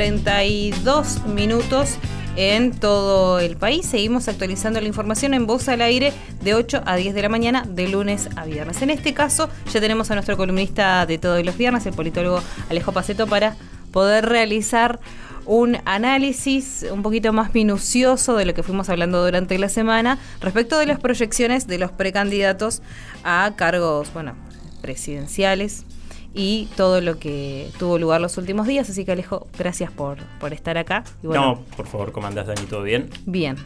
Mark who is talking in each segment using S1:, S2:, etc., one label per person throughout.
S1: 32 minutos en todo el país. Seguimos actualizando la información en Voz al Aire de 8 a 10 de la mañana, de lunes a viernes. En este caso, ya tenemos a nuestro columnista de todos los viernes, el politólogo Alejo Paceto, para poder realizar un análisis un poquito más minucioso de lo que fuimos hablando durante la semana respecto de las proyecciones de los precandidatos a cargos, bueno, presidenciales y todo lo que tuvo lugar los últimos días. Así que Alejo, gracias por, por estar acá.
S2: no, por favor, ¿cómo andás, Dani? ¿Todo bien?
S1: Bien.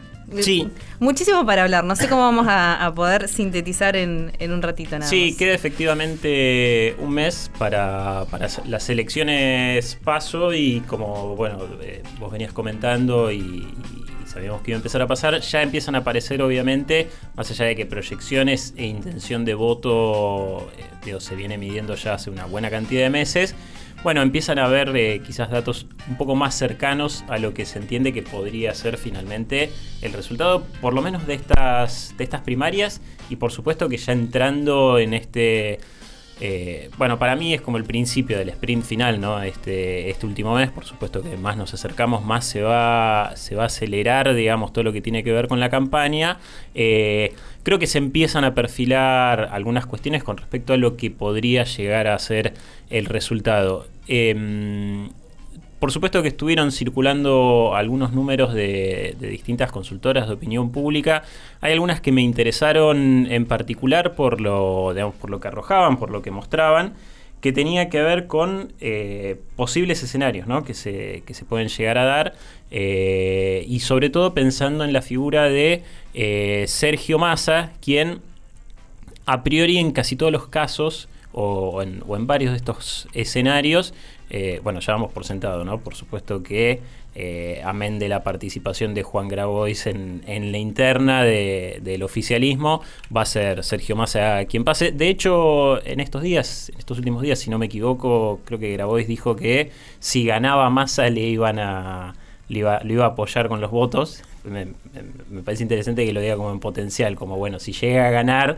S2: Sí.
S1: Muchísimo para hablar. No sé cómo vamos a, poder sintetizar en, un ratito nada
S2: Sí, queda efectivamente un mes para, para, las elecciones paso y como, bueno, eh, vos venías comentando y sabíamos que iba a empezar a pasar, ya empiezan a aparecer obviamente, más allá de que proyecciones e intención de voto eh, se viene midiendo ya hace una buena cantidad de meses, bueno, empiezan a haber eh, quizás datos un poco más cercanos a lo que se entiende que podría ser finalmente el resultado, por lo menos de estas, de estas primarias, y por supuesto que ya entrando en este eh, bueno, para mí es como el principio del sprint final, ¿no? Este, este último mes, por supuesto que más nos acercamos, más se va, se va a acelerar, digamos, todo lo que tiene que ver con la campaña. Eh, creo que se empiezan a perfilar algunas cuestiones con respecto a lo que podría llegar a ser el resultado. Em, por supuesto que estuvieron circulando algunos números de, distintas consultoras de opinión pública. Hay algunas que me interesaron en particular por lo, por lo que arrojaban, por lo que mostraban, que tenía que ver con eh, posibles escenarios que, se, se pueden llegar a dar eh, y sobre todo pensando en la figura de eh, Sergio Massa, quien a priori en casi todos los casos o en, varios de estos escenarios, eh, bueno, ya vamos por sentado, ¿no? Por supuesto que, eh, amén de la participación de Juan Grabois en, la interna del oficialismo, va a ser Sergio Massa quien pase. De hecho, en estos días, en estos últimos días, si no me equivoco, creo que Grabois dijo que si ganaba Massa le iban a... Le iba, lo iba a apoyar con los votos. Me, me parece interesante que lo diga como en potencial, como bueno, si llega a ganar,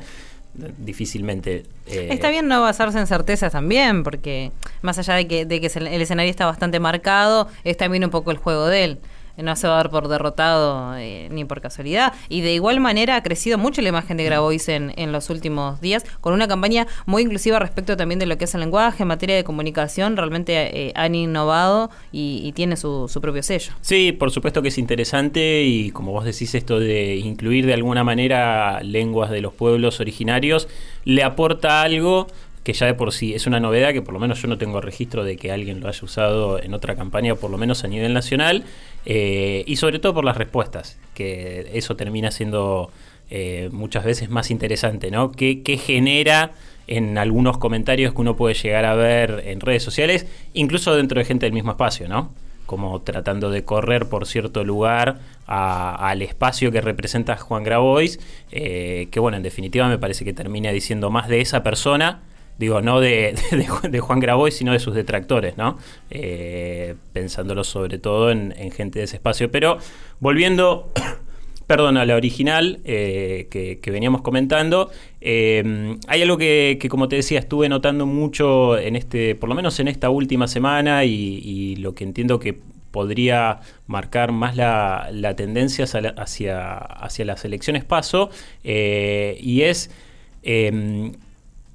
S2: difícilmente.
S1: Eh, está bien no basarse en certezas también, porque más allá de que, de que el escenario está bastante marcado, es también un poco el juego de él no se va a dar por derrotado eh, ni por casualidad. Y de igual manera ha crecido mucho la imagen de Grabois en, en los últimos días, con una campaña muy inclusiva respecto también de lo que es el lenguaje, en materia de comunicación, realmente eh, han innovado y, y tiene su, su, propio sello.
S2: Sí, por supuesto que es interesante y como vos decís esto de incluir de alguna manera lenguas de los pueblos originarios, le aporta algo que ya de por sí es una novedad que por lo menos yo no tengo registro de que alguien lo haya usado en otra campaña, por lo menos a nivel nacional, eh, y sobre todo por las respuestas, que eso termina siendo eh, muchas veces más interesante, ¿no? ¿Qué, genera en algunos comentarios que uno puede llegar a ver en redes sociales, incluso dentro de gente del mismo espacio, ¿no? como tratando de correr por cierto lugar al espacio que representa Juan Grabois, eh, que bueno, en definitiva me parece que termina diciendo más de esa persona digo, no de, de, Juan Grabois, sino de sus detractores, ¿no? Eh, pensándolo sobre todo en, gente de ese espacio. Pero volviendo, perdón, a la original eh, que, veníamos comentando, eh, hay algo que, como te decía, estuve notando mucho en este, por lo menos en esta última semana, y, lo que entiendo que podría marcar más la, tendencia hacia, hacia, las elecciones paso, y es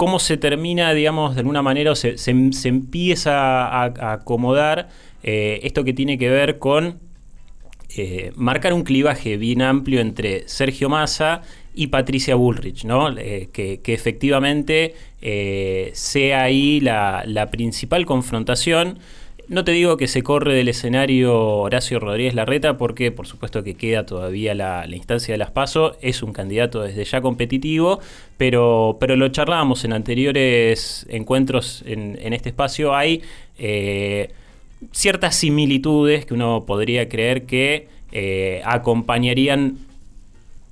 S2: cómo se termina, digamos, de alguna manera, o se, empieza a, acomodar eh, esto que tiene que ver con eh, marcar un clivaje bien amplio entre Sergio Massa y Patricia Bullrich, ¿no? Eh, que, efectivamente sea ahí la, la principal confrontación no te digo que se corre del escenario Horacio Rodríguez Larreta porque por supuesto que queda todavía la, instancia de las PASO, es un candidato desde ya competitivo, pero, pero lo charlábamos en anteriores encuentros en, este espacio, hay eh, ciertas similitudes que uno podría creer que eh, acompañarían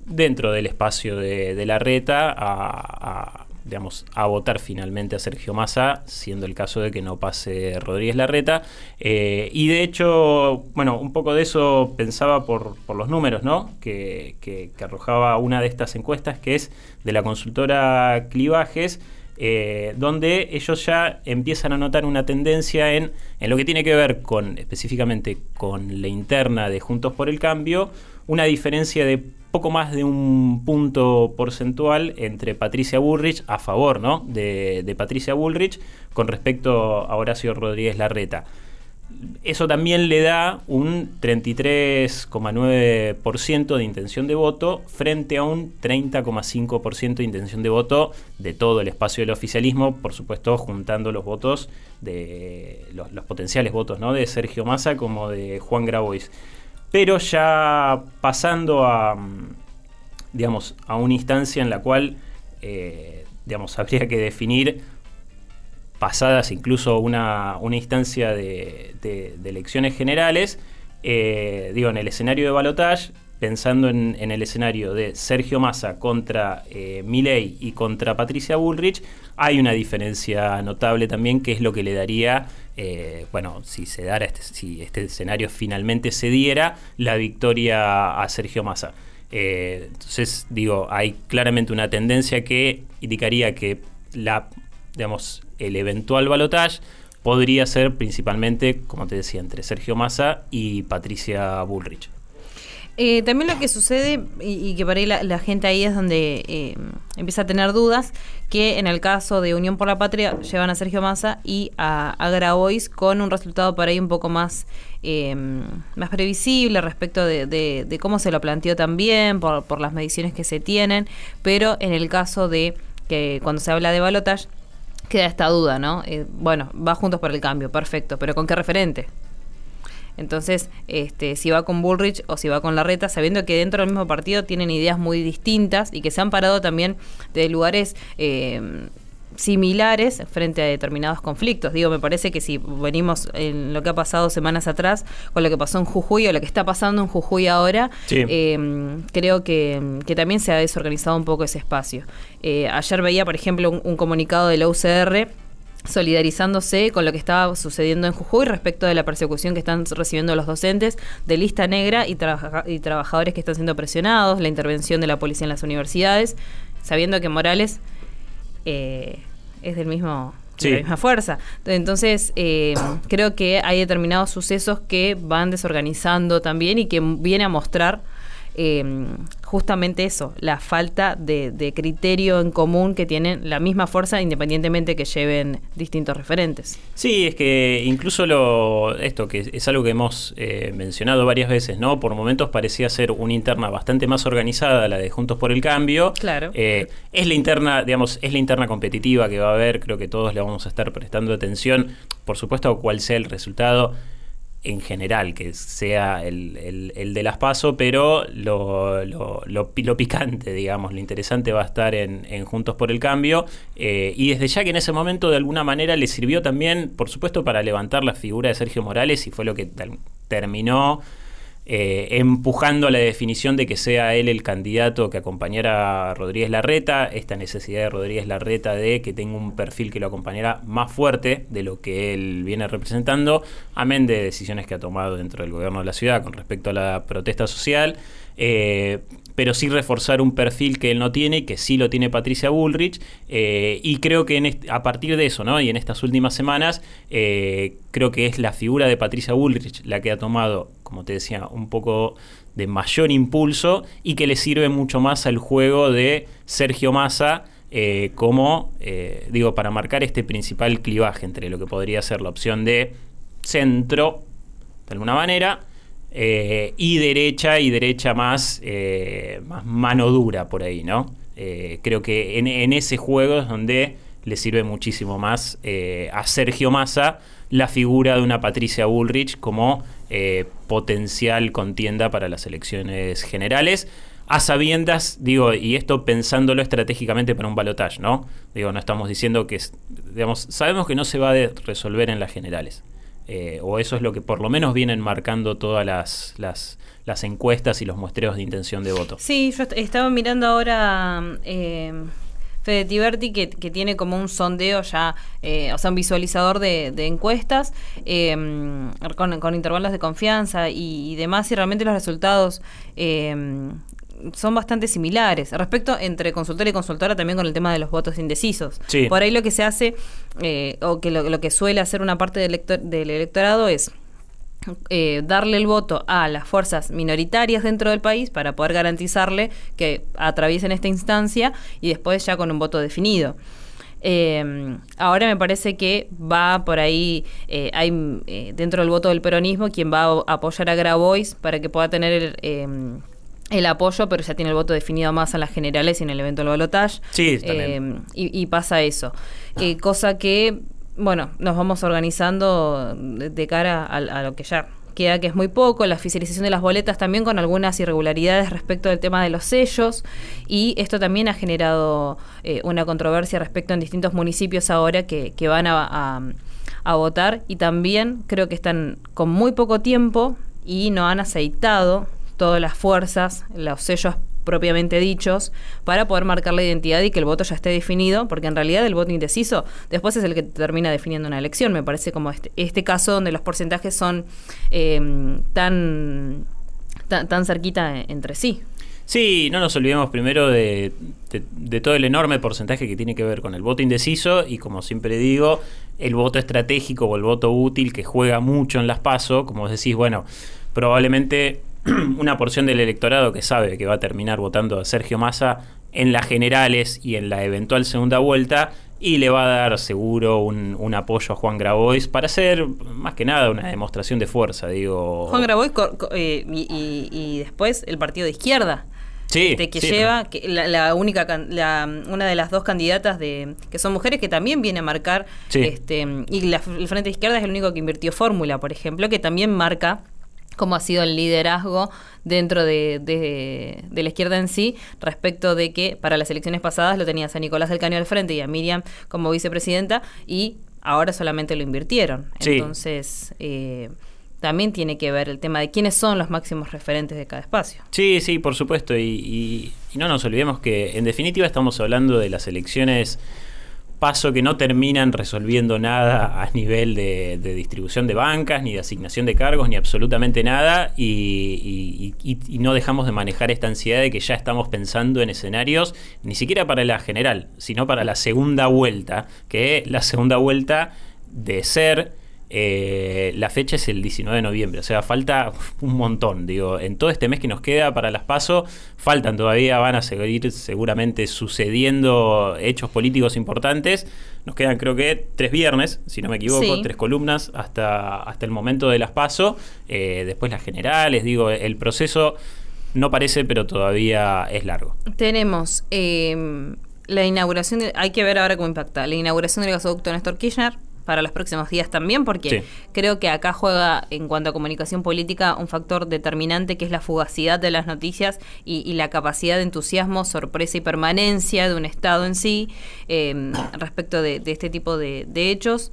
S2: dentro del espacio de, de Larreta a digamos, a votar finalmente a Sergio Massa, siendo el caso de que no pase Rodríguez Larreta. Eh, y de hecho, bueno, un poco de eso pensaba por, los números, ¿no? Que, arrojaba una de estas encuestas, que es de la consultora Clivajes. Eh, donde ellos ya empiezan a notar una tendencia en, en lo que tiene que ver con, específicamente con la interna de Juntos por el Cambio, una diferencia de poco más de un punto porcentual entre Patricia Bullrich a favor ¿no? de, de Patricia Bullrich con respecto a Horacio Rodríguez Larreta eso también le da un 33,9% de intención de voto frente a un 30,5% de intención de voto de todo el espacio del oficialismo, por supuesto juntando los votos de los, potenciales votos ¿no? de Sergio Massa como de Juan Grabois. Pero ya pasando a, digamos, a una instancia en la cual eh, digamos, habría que definir pasadas incluso una, instancia de, elecciones generales, eh, digo, en el escenario de balotage, pensando en, el escenario de Sergio Massa contra eh, Milei y contra Patricia Bullrich, hay una diferencia notable también, que es lo que le daría, eh, bueno, si se dara este, si este escenario finalmente se diera, la victoria a Sergio Massa. entonces, digo, hay claramente una tendencia que indicaría que la digamos, el eventual balotage podría ser principalmente, como te decía, entre Sergio Massa y Patricia Bullrich.
S1: Eh, también lo que sucede, y, que por ahí la, gente ahí es donde eh, empieza a tener dudas, que en el caso de Unión por la Patria llevan a Sergio Massa y a, a Grabois con un resultado por ahí un poco más, eh, más previsible respecto de, cómo se lo planteó también, por, por las mediciones que se tienen, pero en el caso de que cuando se habla de balotage, queda esta duda, ¿no? Eh, bueno, va juntos por el cambio, perfecto, pero ¿con qué referente? Entonces, este, si va con Bullrich o si va con Larreta, sabiendo que dentro del mismo partido tienen ideas muy distintas y que se han parado también de lugares eh, similares frente a determinados conflictos. Digo, me parece que si venimos en lo que ha pasado semanas atrás, con lo que pasó en Jujuy o lo que está pasando en Jujuy ahora, em, creo que, también se ha desorganizado un poco ese espacio. Eh, ayer veía, por ejemplo, un, comunicado de la UCR solidarizándose con lo que estaba sucediendo en Jujuy respecto de la persecución que están recibiendo los docentes de lista negra y, y trabajadores que están siendo presionados, la intervención de la policía en las universidades, sabiendo que Morales eh, es del mismo de la misma fuerza. Entonces, eh, creo que hay determinados sucesos que van desorganizando también y que viene a mostrar eh, justamente eso, la falta de, criterio en común que tienen la misma fuerza independientemente que lleven distintos referentes.
S2: Sí, es que incluso lo, esto, que es algo que hemos eh, mencionado varias veces, ¿no? Por momentos parecía ser una interna bastante más organizada, la de Juntos por el Cambio.
S1: Claro.
S2: Eh, es la interna, digamos, es la interna competitiva que va a haber, creo que todos le vamos a estar prestando atención, por supuesto, cuál sea el resultado en general, que sea el, el, de las paso, pero lo, lo, lo, picante, digamos, lo interesante va a estar en, Juntos por el Cambio. Eh, y desde ya que en ese momento de alguna manera le sirvió también, por supuesto, para levantar la figura de Sergio Morales y fue lo que terminó eh, empujando la definición de que sea él el candidato que acompañara a Rodríguez Larreta, esta necesidad de Rodríguez Larreta de que tenga un perfil que lo acompañara más fuerte de lo que él viene representando, amén de decisiones que ha tomado dentro del gobierno de la ciudad con respecto a la protesta social. Eh, pero sí reforzar un perfil que él no tiene, que sí lo tiene Patricia Bullrich, eh, y creo que a partir de eso, ¿no? y en estas últimas semanas, eh, creo que es la figura de Patricia Bullrich la que ha tomado, como te decía, un poco de mayor impulso y que le sirve mucho más al juego de Sergio Massa. Eh, como, digo, para marcar este principal clivaje entre lo que podría ser la opción de centro, de alguna manera, eh, y derecha y derecha más, eh, más mano dura por ahí, ¿no? Eh, creo que en, ese juego es donde le sirve muchísimo más a Sergio Massa la figura de una Patricia Bullrich como potencial contienda para las elecciones generales. A sabiendas, digo, y esto pensándolo estratégicamente para un balotaje, ¿no? Digo, no estamos diciendo que, digamos, sabemos que no se va a resolver en las generales. Eh, o eso es lo que por lo menos vienen marcando todas las, las, encuestas y los muestreos de intención de voto.
S1: Sí, yo estaba mirando ahora eh, Fede Tiberti, que, tiene como un sondeo ya, eh, o sea, un visualizador de, encuestas em, con, intervalos de confianza y, demás, y realmente los resultados em, son bastante similares. Respecto entre consultor y consultora, también con el tema de los votos indecisos.
S2: Sí.
S1: Por ahí lo que se hace, eh, o que lo, que suele hacer una parte del, del electorado es eh, darle el voto a las fuerzas minoritarias dentro del país para poder garantizarle que atraviesen esta instancia y después ya con un voto definido. Eh, ahora me parece que va por ahí, eh, hay eh, dentro del voto del peronismo quien va a apoyar a Grabois para que pueda tener el, el apoyo, pero ya tiene el voto definido más en las generales y en el evento del balotage.
S2: Sí,
S1: y, y, pasa eso. cosa que, bueno, nos vamos organizando de, cara a lo que ya queda que es muy poco, la oficialización de las boletas también con algunas irregularidades respecto del tema de los sellos y esto también ha generado eh, una controversia respecto en distintos municipios ahora que, van a, a votar y también creo que están con muy poco tiempo y no han aceitado todas las fuerzas, los sellos propiamente dichos para poder marcar la identidad y que el voto ya esté definido, porque en realidad el voto indeciso después es el que termina definiendo una elección. Me parece como este, este caso donde los porcentajes son em, tan, tan, cerquita entre sí.
S2: Sí, no nos olvidemos primero de, de, todo el enorme porcentaje que tiene que ver con el voto indeciso y como siempre digo, el voto estratégico o el voto útil que juega mucho en las PASO, como decís, bueno, probablemente una porción del electorado que sabe que va a terminar votando a Sergio Massa en las generales y en la eventual segunda vuelta y le va a dar seguro un, apoyo a Juan Grabois para hacer más que nada una demostración de fuerza, digo.
S1: Juan Grabois eh, y, después el partido de izquierda.
S2: Sí,
S1: este, que lleva que la, única una de las dos candidatas de que son mujeres que también viene a marcar este y el frente de izquierda es el único que invirtió fórmula por ejemplo que también marca cómo ha sido el liderazgo dentro de, la izquierda en sí, respecto de que para las elecciones pasadas lo tenías a Nicolás del Caño al frente y a Miriam como vicepresidenta y ahora solamente lo invirtieron. Entonces, eh, también tiene que ver el tema de quiénes son los máximos referentes de cada espacio.
S2: Sí, sí, por supuesto. y no nos olvidemos que en definitiva estamos hablando de las elecciones paso que no terminan resolviendo nada a nivel de, distribución de bancas, ni de asignación de cargos, ni absolutamente nada, y, no dejamos de manejar esta ansiedad de que ya estamos pensando en escenarios, ni siquiera para la general, sino para la segunda vuelta, que la segunda vuelta de ser eh, la fecha es el 19 de noviembre, o sea, falta un montón. Digo, en todo este mes que nos queda para las PASO, faltan todavía, van a seguir seguramente sucediendo hechos políticos importantes. Nos quedan, creo que, tres viernes, si no me equivoco, tres columnas hasta, hasta el momento de las PASO. Eh, después las generales, digo, el proceso no parece, pero todavía es largo.
S1: Tenemos. Eh, la inauguración, hay que ver ahora cómo impacta, la inauguración del gasoducto Néstor Kirchner, para los próximos días también, porque creo que acá juega en cuanto a comunicación política un factor determinante que es la fugacidad de las noticias y, la capacidad de entusiasmo, sorpresa y permanencia de un Estado en sí eh, respecto de, este tipo de hechos.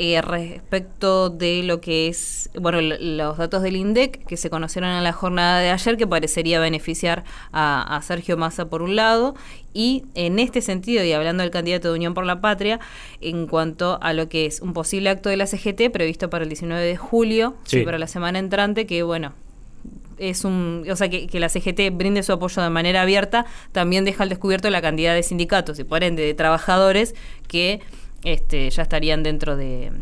S1: Eh, respecto de lo que es, bueno, los datos del INDEC que se conocieron en la jornada de ayer, que parecería beneficiar a, Sergio Massa por un lado, y en este sentido, y hablando del candidato de Unión por la Patria, en cuanto a lo que es un posible acto de la CGT previsto para el 19 de julio, para la semana entrante, que bueno, es un, o sea, que, que, la CGT brinde su apoyo de manera abierta, también deja al descubierto la cantidad de sindicatos y por ende de trabajadores que este, ya estarían dentro de,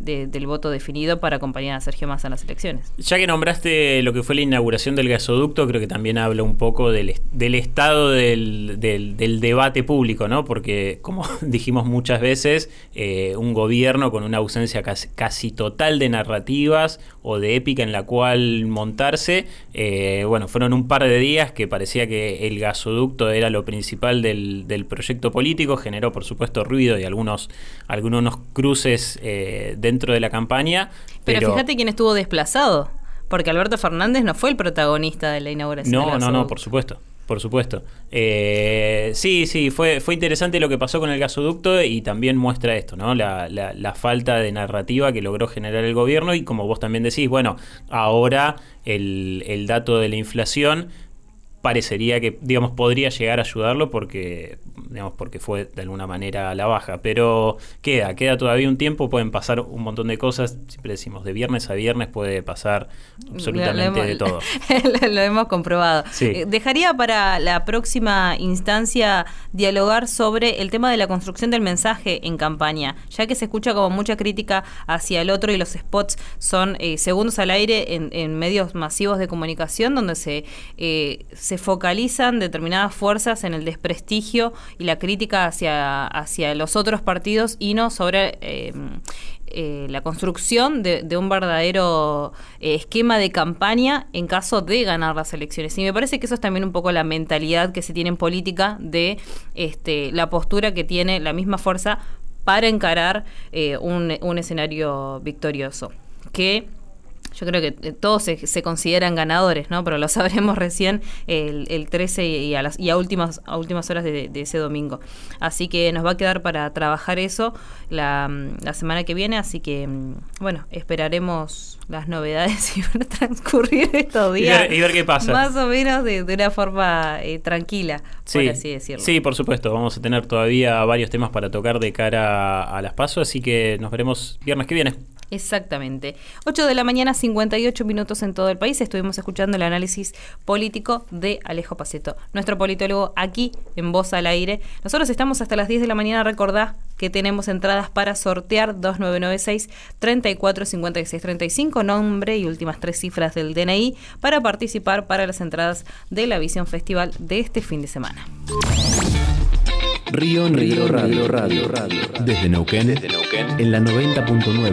S1: del voto definido para acompañar a Sergio Massa en las elecciones.
S2: Ya que nombraste lo que fue la inauguración del gasoducto, creo que también habla un poco del, del estado del, del, debate público, ¿no? Porque, como dijimos muchas veces, eh, un gobierno con una ausencia casi, total de narrativas o de épica en la cual montarse, eh, bueno, fueron un par de días que parecía que el gasoducto era lo principal del, del proyecto político, generó por supuesto ruido y algunos, algunos cruces eh, dentro de la campaña.
S1: Pero, fíjate quién estuvo desplazado, porque Alberto Fernández no fue el protagonista de la inauguración.
S2: No, no, no, por supuesto. Por supuesto. Eh, sí, sí, fue, fue interesante lo que pasó con el gasoducto y también muestra esto, ¿no? La, la, falta de narrativa que logró generar el gobierno y como vos también decís, bueno, ahora el, el dato de la inflación parecería que, digamos, podría llegar a ayudarlo porque, digamos, porque fue de alguna manera a la baja. Pero queda, queda todavía un tiempo, pueden pasar un montón de cosas. Siempre decimos, de viernes a viernes puede pasar absolutamente de todo.
S1: lo hemos comprobado. Eh, dejaría para la próxima instancia dialogar sobre el tema de la construcción del mensaje en campaña, ya que se escucha como mucha crítica hacia el otro y los spots son eh, segundos al aire en, medios masivos de comunicación donde se, eh, se focalizan determinadas fuerzas en el desprestigio y la crítica hacia, hacia los otros partidos y no sobre em, eh, la construcción de, un verdadero eh, esquema de campaña en caso de ganar las elecciones. Y me parece que eso es también un poco la mentalidad que se tiene en política de este, la postura que tiene la misma fuerza para encarar eh, un, un escenario victorioso. Que yo creo que eh, todos se, consideran ganadores, ¿no? Pero lo sabremos recién el, 13 y a, las, y a, últimas, a últimas horas de, ese domingo. Así que nos va a quedar para trabajar eso la, semana que viene, así que, mm, bueno, esperaremos las novedades y van a transcurrir estos días.
S2: Y ver, qué pasa.
S1: Más o menos de, una forma eh, tranquila, por así decirlo.
S2: Sí, por supuesto. Vamos a tener todavía varios temas para tocar de cara a las pasos, así que nos veremos viernes que viene.
S1: Exactamente. 8 de la mañana, 58 minutos en todo el país. Estuvimos escuchando el análisis político de Alejo Paceto, nuestro politólogo aquí en Voz al Aire. Nosotros estamos hasta las 10 de la mañana. Recordá que tenemos entradas para sortear 2996 345635 nombre y últimas tres cifras del DNI, para participar para las entradas de la Visión Festival de este fin de semana.
S3: Río Río Radio Radio Radio. Desde Neuquén, Desde Neuquén en la 90.9.